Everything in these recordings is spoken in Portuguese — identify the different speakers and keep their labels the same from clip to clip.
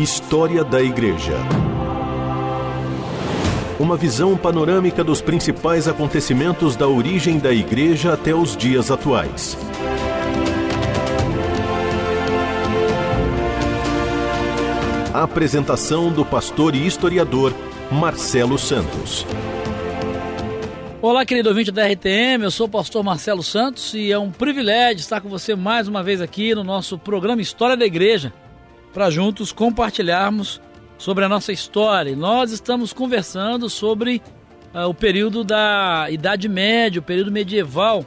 Speaker 1: História da Igreja. Uma visão panorâmica dos principais acontecimentos da origem da Igreja até os dias atuais. A apresentação do pastor e historiador Marcelo Santos.
Speaker 2: Olá, querido ouvinte da RTM, eu sou o pastor Marcelo Santos e é um privilégio estar com você mais uma vez aqui no nosso programa História da Igreja, para juntos compartilharmos sobre a nossa história. nós estamos conversando sobre uh, o período da Idade Média, o período medieval,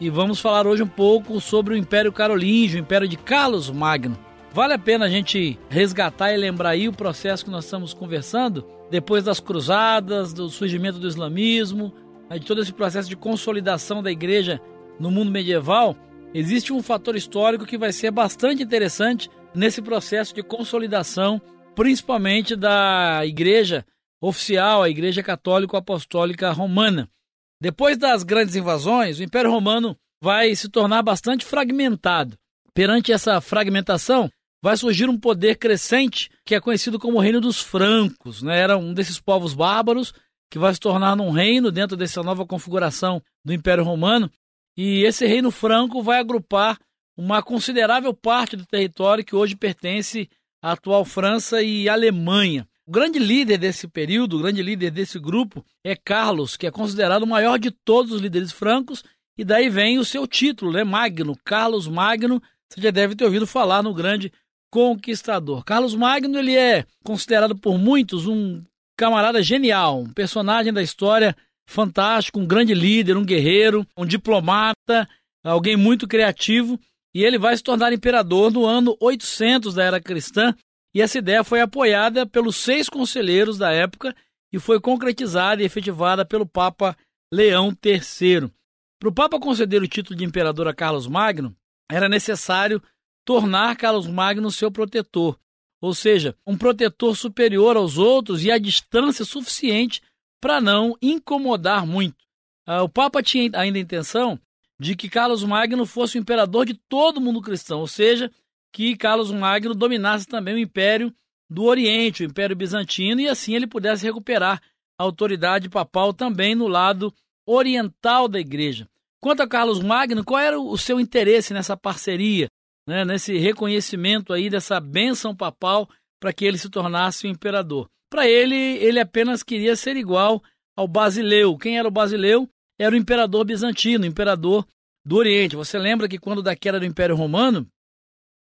Speaker 2: e vamos falar hoje um pouco sobre o Império Carolíngio, o Império de Carlos Magno. Vale a pena a gente resgatar e lembrar aí o processo que nós estamos conversando depois das cruzadas, do surgimento do islamismo, de todo esse processo de consolidação da igreja no mundo medieval. Existe um fator histórico que vai ser bastante interessante nesse processo de consolidação, principalmente da igreja oficial, a Igreja Católica Apostólica Romana. Depois das grandes invasões, o Império Romano vai se tornar bastante fragmentado. Perante essa fragmentação, vai surgir um poder crescente que é conhecido como o Reino dos Francos. Né? Era um desses povos bárbaros que vai se tornar um reino dentro dessa nova configuração do Império Romano. E esse reino franco vai agrupar uma considerável parte do território que hoje pertence à atual França e Alemanha. O grande líder desse período, o grande líder desse grupo é Carlos, que é considerado o maior de todos os líderes francos, e daí vem o seu título, né? Magno, Carlos Magno. Você já deve ter ouvido falar no grande conquistador. Carlos Magno ele é considerado por muitos um camarada genial, um personagem da história fantástico, um grande líder, um guerreiro, um diplomata, alguém muito criativo, e ele vai se tornar imperador no ano 800 da era cristã, e essa ideia foi apoiada pelos seis conselheiros da época e foi concretizada e efetivada pelo Papa Leão III. Para o Papa conceder o título de imperador a Carlos Magno, era necessário tornar Carlos Magno seu protetor, ou seja, um protetor superior aos outros e a distância suficiente para não incomodar muito. Ah, o Papa tinha ainda a intenção de que Carlos Magno fosse o imperador de todo o mundo cristão, ou seja, que Carlos Magno dominasse também o império do Oriente, o Império Bizantino, e assim ele pudesse recuperar a autoridade papal também no lado oriental da igreja. Quanto a Carlos Magno, qual era o seu interesse nessa parceria? né, nesse reconhecimento aí dessa bênção papal para que ele se tornasse o imperador. Para ele, ele apenas queria ser igual ao Basileu. Quem era o Basileu? Era o imperador bizantino, o imperador do Oriente. Você lembra que quando da queda do Império Romano,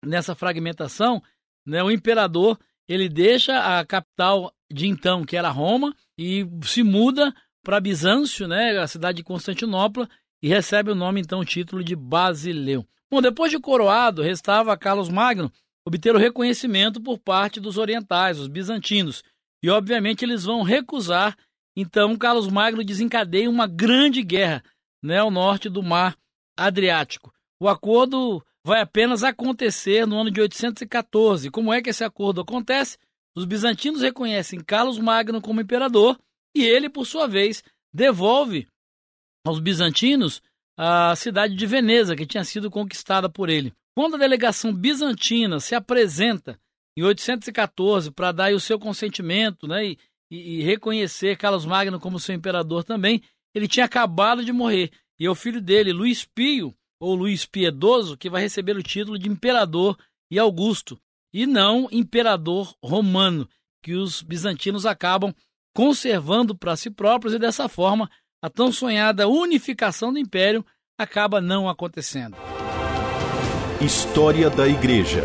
Speaker 2: nessa fragmentação, né, o imperador ele deixa a capital de então, que era Roma, e se muda para Bizâncio, né, a cidade de Constantinopla, e recebe o nome então o título de Basileu. Bom, depois de coroado, restava Carlos Magno obter o reconhecimento por parte dos orientais, os bizantinos. E obviamente eles vão recusar, então Carlos Magno desencadeia uma grande guerra né, ao norte do mar Adriático. O acordo vai apenas acontecer no ano de 814. Como é que esse acordo acontece? Os bizantinos reconhecem Carlos Magno como imperador e ele, por sua vez, devolve aos bizantinos a cidade de Veneza, que tinha sido conquistada por ele. Quando a delegação bizantina se apresenta em 814 para dar o seu consentimento né, e, e, reconhecer Carlos Magno como seu imperador também, ele tinha acabado de morrer. E é o filho dele, Luís Pio, ou Luís Piedoso, que vai receber o título de imperador e Augusto, e não imperador romano, que os bizantinos acabam conservando para si próprios e dessa forma a tão sonhada unificação do império acaba não acontecendo.
Speaker 1: História da Igreja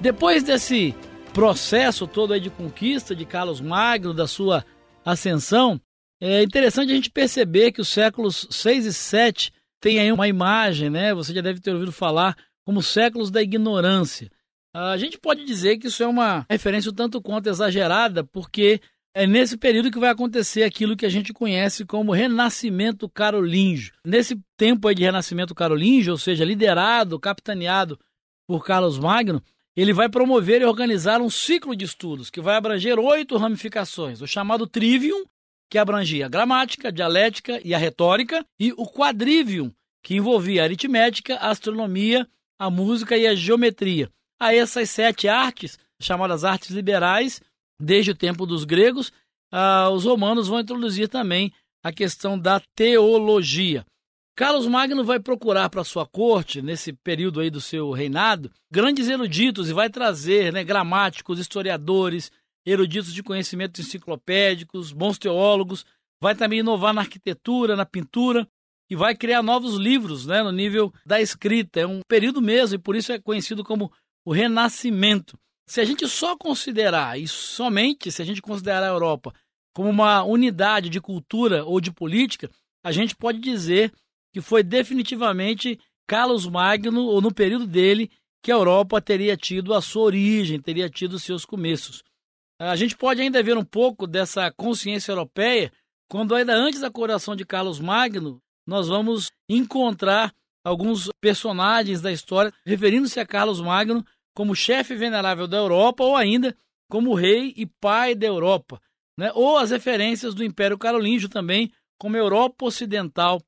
Speaker 2: Depois desse processo todo aí de conquista de Carlos Magno, da sua ascensão, é interessante a gente perceber que os séculos 6 e 7 têm aí uma imagem, né? Você já deve ter ouvido falar como séculos da ignorância. A gente pode dizer que isso é uma referência um tanto quanto exagerada, porque é nesse período que vai acontecer aquilo que a gente conhece como Renascimento Carolíngio. Nesse tempo de Renascimento Carolíngio, ou seja, liderado, capitaneado por Carlos Magno, ele vai promover e organizar um ciclo de estudos que vai abranger oito ramificações: o chamado Trivium, que abrangia a gramática, a dialética e a retórica, e o Quadrivium, que envolvia a aritmética, a astronomia a música e a geometria. A essas sete artes, chamadas artes liberais, desde o tempo dos gregos, ah, os romanos vão introduzir também a questão da teologia. Carlos Magno vai procurar para sua corte, nesse período aí do seu reinado, grandes eruditos e vai trazer né, gramáticos, historiadores, eruditos de conhecimentos enciclopédicos, bons teólogos, vai também inovar na arquitetura, na pintura e vai criar novos livros né, no nível da escrita. É um período mesmo e por isso é conhecido como o Renascimento. Se a gente só considerar, e somente se a gente considerar a Europa como uma unidade de cultura ou de política, a gente pode dizer que foi definitivamente Carlos Magno, ou no período dele, que a Europa teria tido a sua origem, teria tido seus começos. A gente pode ainda ver um pouco dessa consciência europeia quando, ainda antes da coroação de Carlos Magno, nós vamos encontrar alguns personagens da história referindo-se a Carlos Magno como chefe venerável da Europa ou ainda como rei e pai da Europa, né? ou as referências do Império Carolíngio também como Europa Ocidental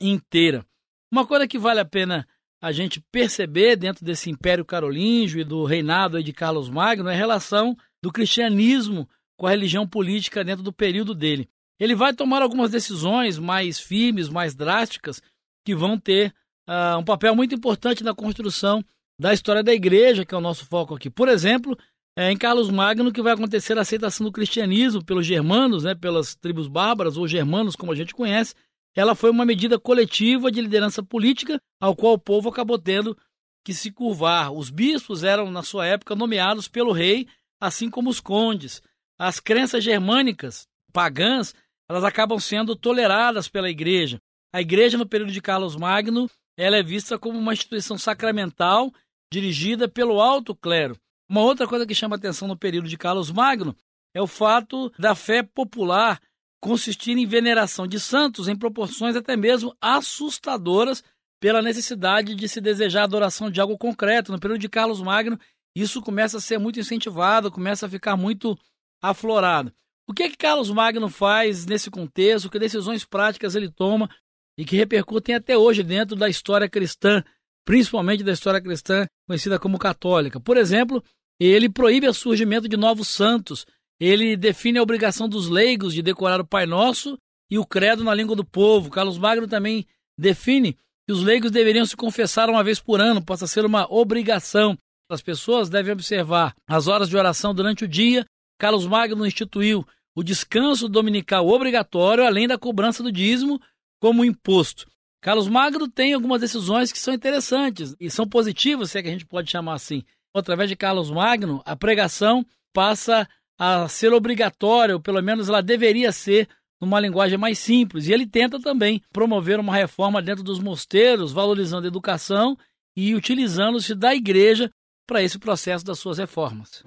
Speaker 2: inteira. Uma coisa que vale a pena a gente perceber dentro desse Império Carolíngio e do reinado de Carlos Magno é a relação do cristianismo com a religião política dentro do período dele. Ele vai tomar algumas decisões mais firmes, mais drásticas, que vão ter uh, um papel muito importante na construção da história da igreja, que é o nosso foco aqui. Por exemplo, é em Carlos Magno que vai acontecer a aceitação do cristianismo pelos germanos, né, pelas tribos bárbaras ou germanos, como a gente conhece, ela foi uma medida coletiva de liderança política ao qual o povo acabou tendo que se curvar. Os bispos eram, na sua época, nomeados pelo rei, assim como os condes. As crenças germânicas, pagãs, elas acabam sendo toleradas pela igreja. A igreja, no período de Carlos Magno, ela é vista como uma instituição sacramental dirigida pelo alto clero. Uma outra coisa que chama atenção no período de Carlos Magno é o fato da fé popular consistir em veneração de santos em proporções até mesmo assustadoras pela necessidade de se desejar a adoração de algo concreto. No período de Carlos Magno, isso começa a ser muito incentivado, começa a ficar muito aflorado. O que é que Carlos Magno faz nesse contexto? Que decisões práticas ele toma e que repercutem até hoje dentro da história cristã, principalmente da história cristã conhecida como católica? Por exemplo, ele proíbe o surgimento de novos santos ele define a obrigação dos leigos de decorar o Pai Nosso e o credo na língua do povo. Carlos Magno também define que os leigos deveriam se confessar uma vez por ano, passa a ser uma obrigação. As pessoas devem observar as horas de oração durante o dia. Carlos Magno instituiu o descanso dominical obrigatório, além da cobrança do dízimo como imposto. Carlos Magno tem algumas decisões que são interessantes e são positivas, se é que a gente pode chamar assim. Através de Carlos Magno, a pregação passa a ser obrigatória, ou pelo menos ela deveria ser numa linguagem mais simples. E ele tenta também promover uma reforma dentro dos mosteiros, valorizando a educação e utilizando-se da igreja para esse processo das suas reformas.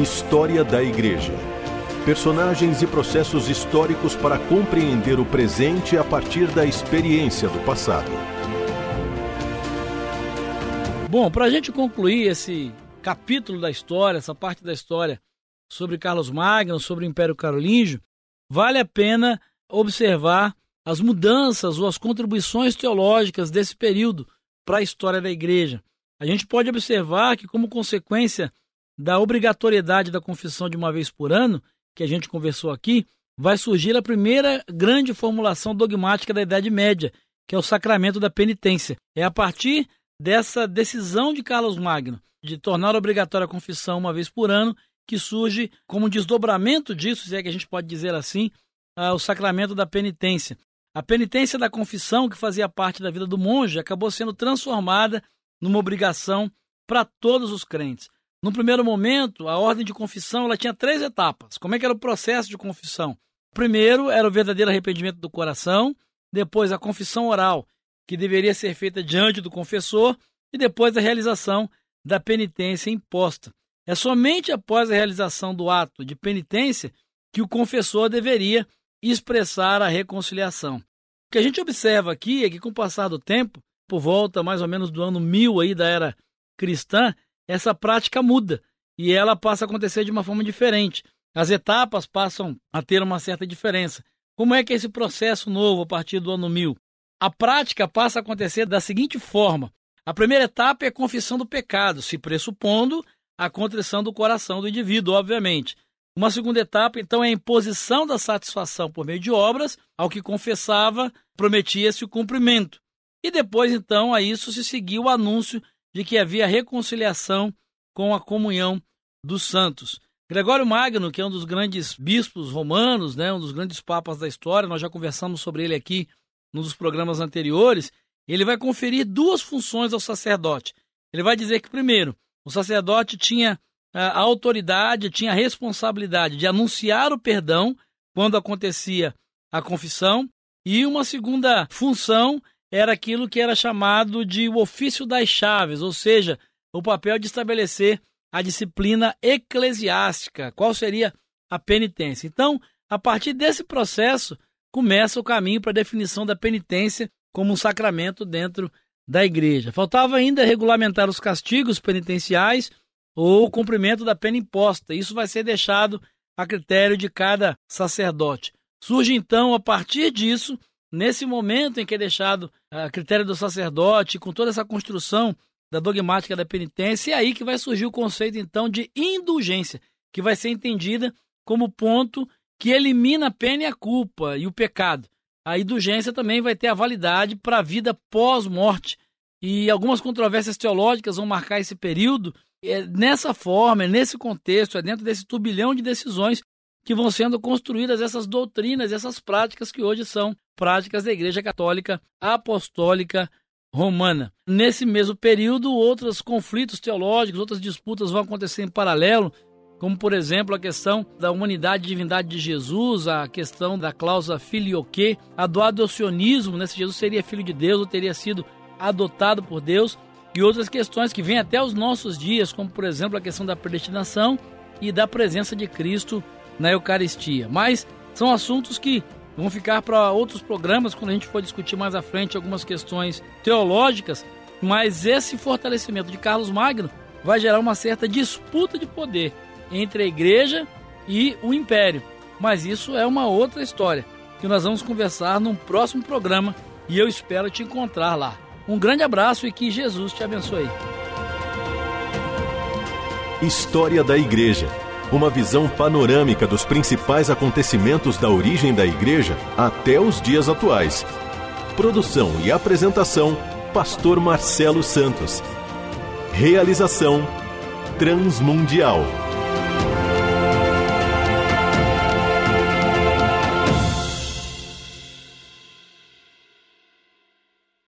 Speaker 1: História da Igreja. Personagens e processos históricos para compreender o presente a partir da experiência do passado.
Speaker 2: Bom, para a gente concluir esse capítulo da história, essa parte da história sobre Carlos Magno, sobre o Império Carolíngio, vale a pena observar as mudanças ou as contribuições teológicas desse período para a história da igreja. A gente pode observar que, como consequência da obrigatoriedade da confissão de uma vez por ano, que a gente conversou aqui, vai surgir a primeira grande formulação dogmática da Idade Média, que é o sacramento da penitência. É a partir dessa decisão de Carlos Magno de tornar obrigatória a confissão uma vez por ano que surge como um desdobramento disso, se é que a gente pode dizer assim, uh, o sacramento da penitência. A penitência da confissão, que fazia parte da vida do monge, acabou sendo transformada numa obrigação para todos os crentes. No primeiro momento, a ordem de confissão ela tinha três etapas. Como é que era o processo de confissão? Primeiro era o verdadeiro arrependimento do coração, depois a confissão oral, que deveria ser feita diante do confessor, e depois a realização da penitência imposta. É somente após a realização do ato de penitência que o confessor deveria expressar a reconciliação. O que a gente observa aqui é que, com o passar do tempo, por volta mais ou menos do ano mil aí da era cristã, essa prática muda e ela passa a acontecer de uma forma diferente. As etapas passam a ter uma certa diferença. Como é que é esse processo novo a partir do ano mil? A prática passa a acontecer da seguinte forma: A primeira etapa é a confissão do pecado, se pressupondo a contrição do coração do indivíduo, obviamente. Uma segunda etapa, então, é a imposição da satisfação por meio de obras, ao que confessava, prometia-se o cumprimento. E depois, então, a isso se seguiu o anúncio de que havia reconciliação com a comunhão dos santos. Gregório Magno, que é um dos grandes bispos romanos, né, um dos grandes papas da história, nós já conversamos sobre ele aqui nos programas anteriores, ele vai conferir duas funções ao sacerdote. Ele vai dizer que, primeiro, o sacerdote tinha a autoridade, tinha a responsabilidade de anunciar o perdão quando acontecia a confissão, e uma segunda função era aquilo que era chamado de o ofício das chaves, ou seja, o papel de estabelecer a disciplina eclesiástica, qual seria a penitência. Então, a partir desse processo, começa o caminho para a definição da penitência como um sacramento dentro da igreja. Faltava ainda regulamentar os castigos penitenciais ou o cumprimento da pena imposta. Isso vai ser deixado a critério de cada sacerdote. Surge então, a partir disso, nesse momento em que é deixado a critério do sacerdote, com toda essa construção da dogmática da penitência, é aí que vai surgir o conceito então de indulgência, que vai ser entendida como ponto que elimina a pena e a culpa e o pecado. A indulgência também vai ter a validade para a vida pós-morte. E algumas controvérsias teológicas vão marcar esse período. É nessa forma, é nesse contexto, é dentro desse turbilhão de decisões que vão sendo construídas essas doutrinas, essas práticas que hoje são práticas da Igreja Católica Apostólica romana. Nesse mesmo período, outros conflitos teológicos, outras disputas vão acontecer em paralelo, como por exemplo a questão da humanidade e divindade de Jesus, a questão da cláusula filioque, a do adocionismo, né, se Jesus seria filho de Deus ou teria sido adotado por Deus, e outras questões que vêm até os nossos dias, como por exemplo a questão da predestinação e da presença de Cristo na Eucaristia. Mas são assuntos que vão ficar para outros programas quando a gente for discutir mais à frente algumas questões teológicas, mas esse fortalecimento de Carlos Magno vai gerar uma certa disputa de poder entre a igreja e o império. Mas isso é uma outra história que nós vamos conversar num próximo programa e eu espero te encontrar lá. Um grande abraço e que Jesus te abençoe.
Speaker 1: História da Igreja uma visão panorâmica dos principais acontecimentos da origem da Igreja até os dias atuais. Produção e apresentação: Pastor Marcelo Santos. Realização: Transmundial.